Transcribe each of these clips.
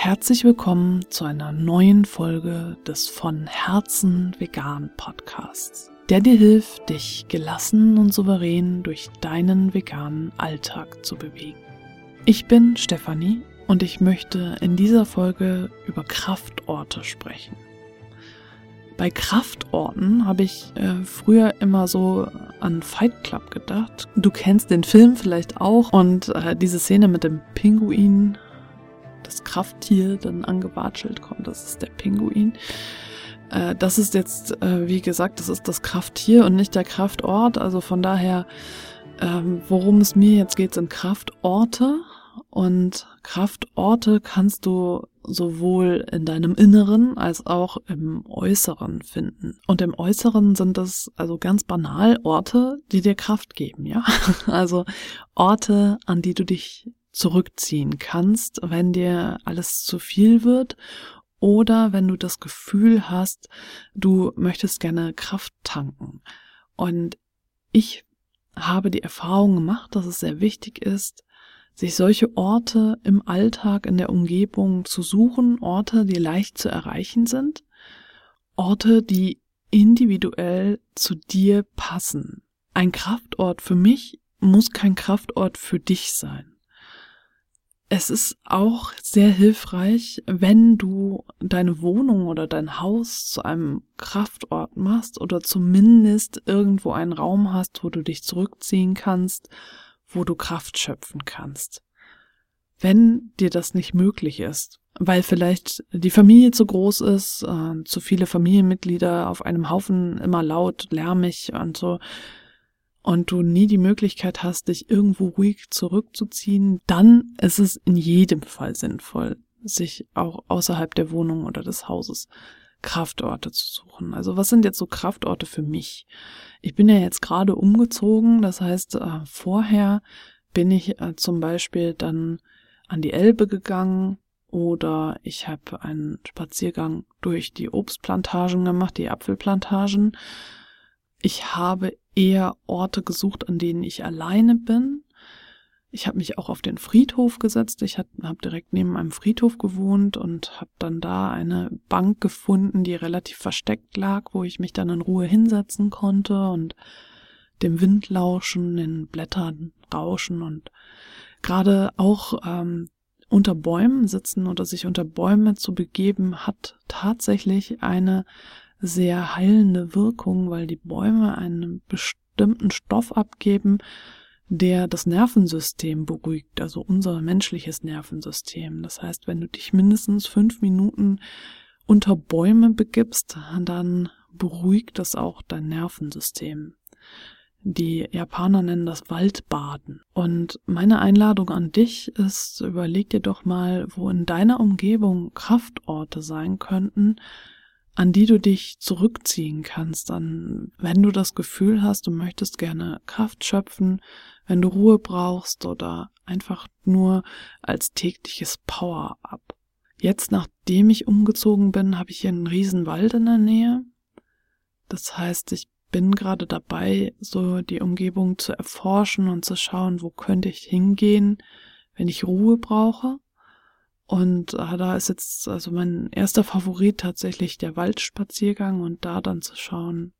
Herzlich willkommen zu einer neuen Folge des von Herzen vegan Podcasts, der dir hilft, dich gelassen und souverän durch deinen veganen Alltag zu bewegen. Ich bin Stefanie und ich möchte in dieser Folge über Kraftorte sprechen. Bei Kraftorten habe ich äh, früher immer so an Fight Club gedacht. Du kennst den Film vielleicht auch und äh, diese Szene mit dem Pinguin, das Krafttier dann angewatschelt kommt, das ist der Pinguin. Äh, das ist jetzt, äh, wie gesagt, das ist das Krafttier und nicht der Kraftort. Also von daher, ähm, worum es mir jetzt geht, sind Kraftorte. Und Kraftorte kannst du sowohl in deinem Inneren als auch im Äußeren finden. Und im Äußeren sind das also ganz banal Orte, die dir Kraft geben, ja. Also Orte, an die du dich zurückziehen kannst, wenn dir alles zu viel wird oder wenn du das Gefühl hast, du möchtest gerne Kraft tanken. Und ich habe die Erfahrung gemacht, dass es sehr wichtig ist, sich solche Orte im Alltag, in der Umgebung zu suchen, Orte, die leicht zu erreichen sind, Orte, die individuell zu dir passen. Ein Kraftort für mich muss kein Kraftort für dich sein. Es ist auch sehr hilfreich, wenn du deine Wohnung oder dein Haus zu einem Kraftort machst oder zumindest irgendwo einen Raum hast, wo du dich zurückziehen kannst, wo du Kraft schöpfen kannst. Wenn dir das nicht möglich ist, weil vielleicht die Familie zu groß ist, äh, zu viele Familienmitglieder auf einem Haufen immer laut, lärmig und so, und du nie die Möglichkeit hast, dich irgendwo ruhig zurückzuziehen, dann ist es in jedem Fall sinnvoll, sich auch außerhalb der Wohnung oder des Hauses Kraftorte zu suchen. Also was sind jetzt so Kraftorte für mich? Ich bin ja jetzt gerade umgezogen, das heißt, äh, vorher bin ich äh, zum Beispiel dann an die Elbe gegangen oder ich habe einen Spaziergang durch die Obstplantagen gemacht, die Apfelplantagen. Ich habe eher Orte gesucht, an denen ich alleine bin. Ich habe mich auch auf den Friedhof gesetzt. Ich habe hab direkt neben einem Friedhof gewohnt und habe dann da eine Bank gefunden, die relativ versteckt lag, wo ich mich dann in Ruhe hinsetzen konnte und dem Wind lauschen, den Blättern rauschen und gerade auch ähm, unter Bäumen sitzen oder sich unter Bäume zu begeben, hat tatsächlich eine sehr heilende Wirkung, weil die Bäume einen bestimmten Stoff abgeben, der das Nervensystem beruhigt, also unser menschliches Nervensystem. Das heißt, wenn du dich mindestens fünf Minuten unter Bäume begibst, dann beruhigt das auch dein Nervensystem. Die Japaner nennen das Waldbaden. Und meine Einladung an dich ist, überleg dir doch mal, wo in deiner Umgebung Kraftorte sein könnten, an die du dich zurückziehen kannst, an wenn du das Gefühl hast, du möchtest gerne Kraft schöpfen, wenn du Ruhe brauchst oder einfach nur als tägliches Power-up. Jetzt, nachdem ich umgezogen bin, habe ich hier einen riesen Wald in der Nähe. Das heißt, ich bin gerade dabei, so die Umgebung zu erforschen und zu schauen, wo könnte ich hingehen, wenn ich Ruhe brauche. Und äh, da ist jetzt also mein erster Favorit tatsächlich der Waldspaziergang und da dann zu schauen,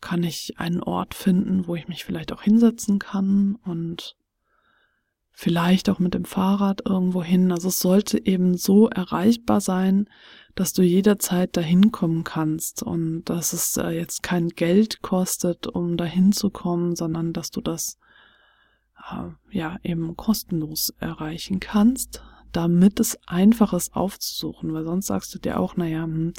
kann ich einen Ort finden, wo ich mich vielleicht auch hinsetzen kann und vielleicht auch mit dem Fahrrad irgendwo hin. Also es sollte eben so erreichbar sein, dass du jederzeit dahin kommen kannst und dass es äh, jetzt kein Geld kostet, um dahin zu kommen, sondern dass du das ja eben kostenlos erreichen kannst, damit es einfach ist aufzusuchen, weil sonst sagst du dir auch, naja, hm,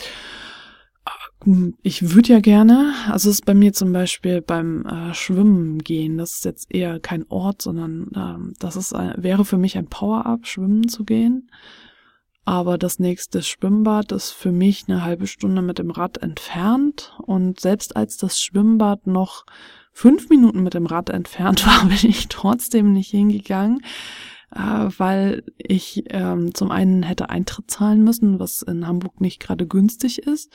hm, ich würde ja gerne, also es ist bei mir zum Beispiel beim äh, Schwimmen gehen, das ist jetzt eher kein Ort, sondern äh, das ist ein, wäre für mich ein Power-up, schwimmen zu gehen. Aber das nächste Schwimmbad ist für mich eine halbe Stunde mit dem Rad entfernt. Und selbst als das Schwimmbad noch fünf Minuten mit dem Rad entfernt war, bin ich trotzdem nicht hingegangen, äh, weil ich ähm, zum einen hätte Eintritt zahlen müssen, was in Hamburg nicht gerade günstig ist.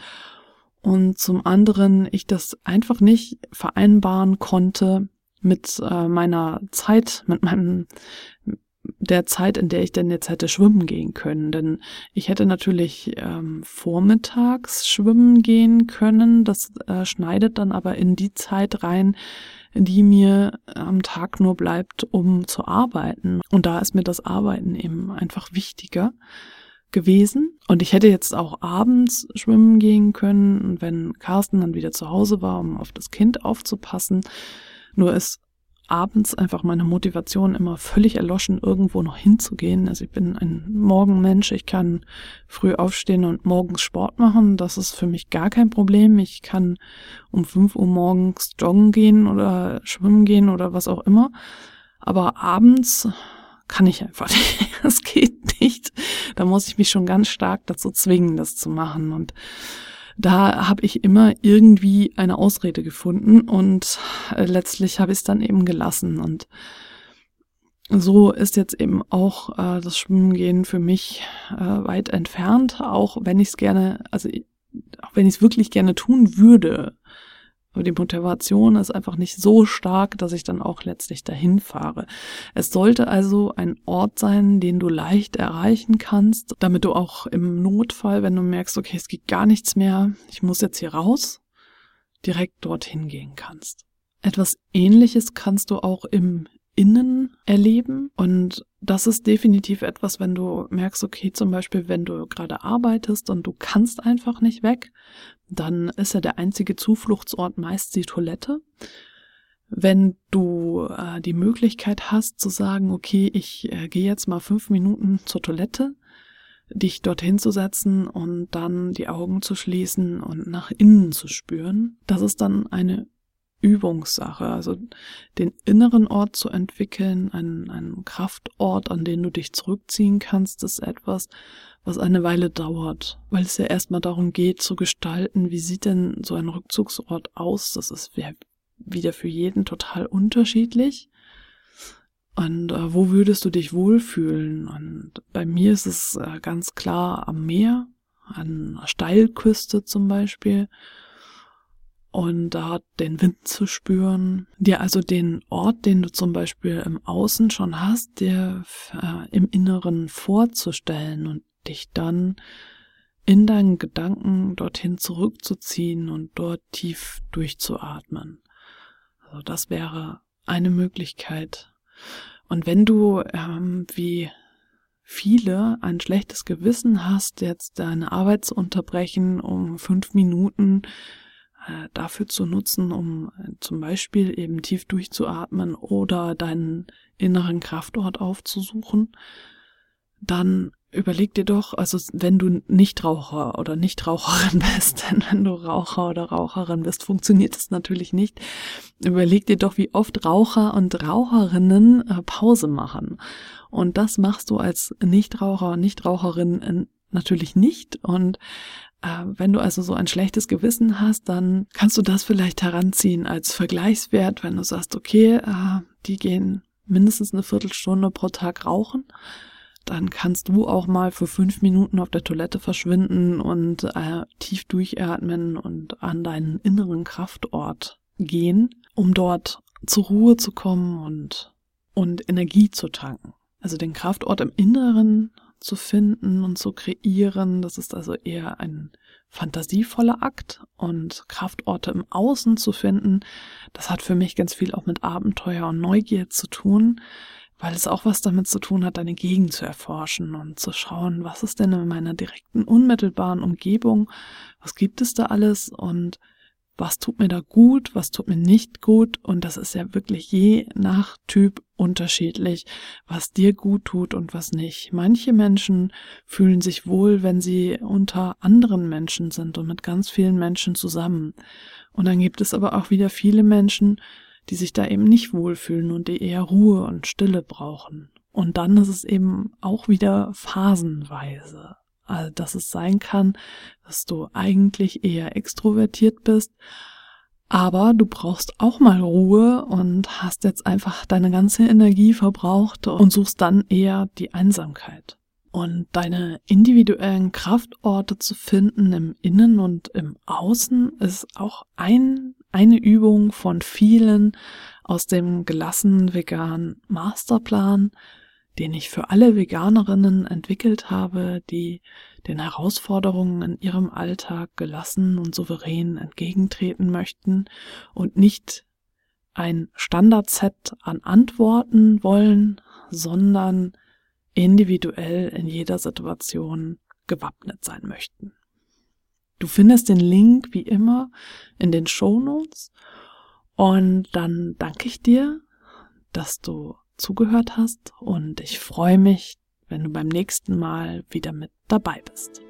Und zum anderen ich das einfach nicht vereinbaren konnte mit äh, meiner Zeit, mit meinem der Zeit, in der ich denn jetzt hätte schwimmen gehen können. Denn ich hätte natürlich ähm, vormittags schwimmen gehen können. Das äh, schneidet dann aber in die Zeit rein, die mir am Tag nur bleibt, um zu arbeiten. Und da ist mir das Arbeiten eben einfach wichtiger gewesen. Und ich hätte jetzt auch abends schwimmen gehen können, wenn Carsten dann wieder zu Hause war, um auf das Kind aufzupassen. Nur ist abends einfach meine Motivation immer völlig erloschen, irgendwo noch hinzugehen. Also ich bin ein Morgenmensch, ich kann früh aufstehen und morgens Sport machen. Das ist für mich gar kein Problem. Ich kann um 5 Uhr morgens joggen gehen oder schwimmen gehen oder was auch immer. Aber abends kann ich einfach nicht. Das geht nicht. Da muss ich mich schon ganz stark dazu zwingen, das zu machen. Und da habe ich immer irgendwie eine Ausrede gefunden und äh, letztlich habe ich es dann eben gelassen. Und so ist jetzt eben auch äh, das Schwimmengehen für mich äh, weit entfernt, auch wenn ich es gerne, also auch wenn ich es wirklich gerne tun würde, aber die Motivation ist einfach nicht so stark, dass ich dann auch letztlich dahin fahre. Es sollte also ein Ort sein, den du leicht erreichen kannst, damit du auch im Notfall, wenn du merkst, okay, es geht gar nichts mehr, ich muss jetzt hier raus, direkt dorthin gehen kannst. Etwas ähnliches kannst du auch im Innen erleben. Und das ist definitiv etwas, wenn du merkst, okay, zum Beispiel, wenn du gerade arbeitest und du kannst einfach nicht weg, dann ist ja der einzige Zufluchtsort meist die Toilette. Wenn du äh, die Möglichkeit hast zu sagen, okay, ich äh, gehe jetzt mal fünf Minuten zur Toilette, dich dorthin zu setzen und dann die Augen zu schließen und nach innen zu spüren, das ist dann eine Übungssache. Also den inneren Ort zu entwickeln, einen, einen Kraftort, an den du dich zurückziehen kannst, ist etwas, was eine Weile dauert, weil es ja erstmal darum geht zu gestalten, wie sieht denn so ein Rückzugsort aus. Das ist wieder für jeden total unterschiedlich. Und äh, wo würdest du dich wohlfühlen? Und bei mir ist es äh, ganz klar am Meer, an Steilküste zum Beispiel und da den Wind zu spüren, dir also den Ort, den du zum Beispiel im Außen schon hast, dir äh, im Inneren vorzustellen und dich dann in deinen Gedanken dorthin zurückzuziehen und dort tief durchzuatmen. Also das wäre eine Möglichkeit. Und wenn du ähm, wie viele ein schlechtes Gewissen hast, jetzt deine Arbeit zu unterbrechen, um fünf Minuten äh, dafür zu nutzen, um äh, zum Beispiel eben tief durchzuatmen oder deinen inneren Kraftort aufzusuchen, dann überleg dir doch, also wenn du nicht Raucher oder nicht Raucherin bist, denn wenn du Raucher oder Raucherin bist, funktioniert das natürlich nicht. Überleg dir doch, wie oft Raucher und Raucherinnen äh, Pause machen. Und das machst du als Nichtraucher und Nichtraucherin natürlich nicht. Und wenn du also so ein schlechtes Gewissen hast, dann kannst du das vielleicht heranziehen als Vergleichswert, wenn du sagst, okay, äh, die gehen mindestens eine Viertelstunde pro Tag rauchen, dann kannst du auch mal für fünf Minuten auf der Toilette verschwinden und äh, tief durchatmen und an deinen inneren Kraftort gehen, um dort zur Ruhe zu kommen und, und Energie zu tanken. Also den Kraftort im Inneren zu finden und zu kreieren. Das ist also eher ein fantasievoller Akt und Kraftorte im Außen zu finden. Das hat für mich ganz viel auch mit Abenteuer und Neugier zu tun, weil es auch was damit zu tun hat, deine Gegend zu erforschen und zu schauen, was ist denn in meiner direkten, unmittelbaren Umgebung, was gibt es da alles und was tut mir da gut, was tut mir nicht gut. Und das ist ja wirklich je nach Typ unterschiedlich, was dir gut tut und was nicht. Manche Menschen fühlen sich wohl, wenn sie unter anderen Menschen sind und mit ganz vielen Menschen zusammen. Und dann gibt es aber auch wieder viele Menschen, die sich da eben nicht wohlfühlen und die eher Ruhe und Stille brauchen. Und dann ist es eben auch wieder phasenweise. Also, dass es sein kann, dass du eigentlich eher extrovertiert bist, aber du brauchst auch mal Ruhe und hast jetzt einfach deine ganze Energie verbraucht und suchst dann eher die Einsamkeit. Und deine individuellen Kraftorte zu finden im Innen und im Außen ist auch ein, eine Übung von vielen aus dem gelassenen veganen Masterplan, den ich für alle Veganerinnen entwickelt habe, die den Herausforderungen in ihrem Alltag gelassen und souverän entgegentreten möchten und nicht ein Standardset an Antworten wollen, sondern individuell in jeder Situation gewappnet sein möchten. Du findest den Link wie immer in den Show Notes und dann danke ich dir, dass du zugehört hast und ich freue mich, wenn du beim nächsten Mal wieder mit dabei bist.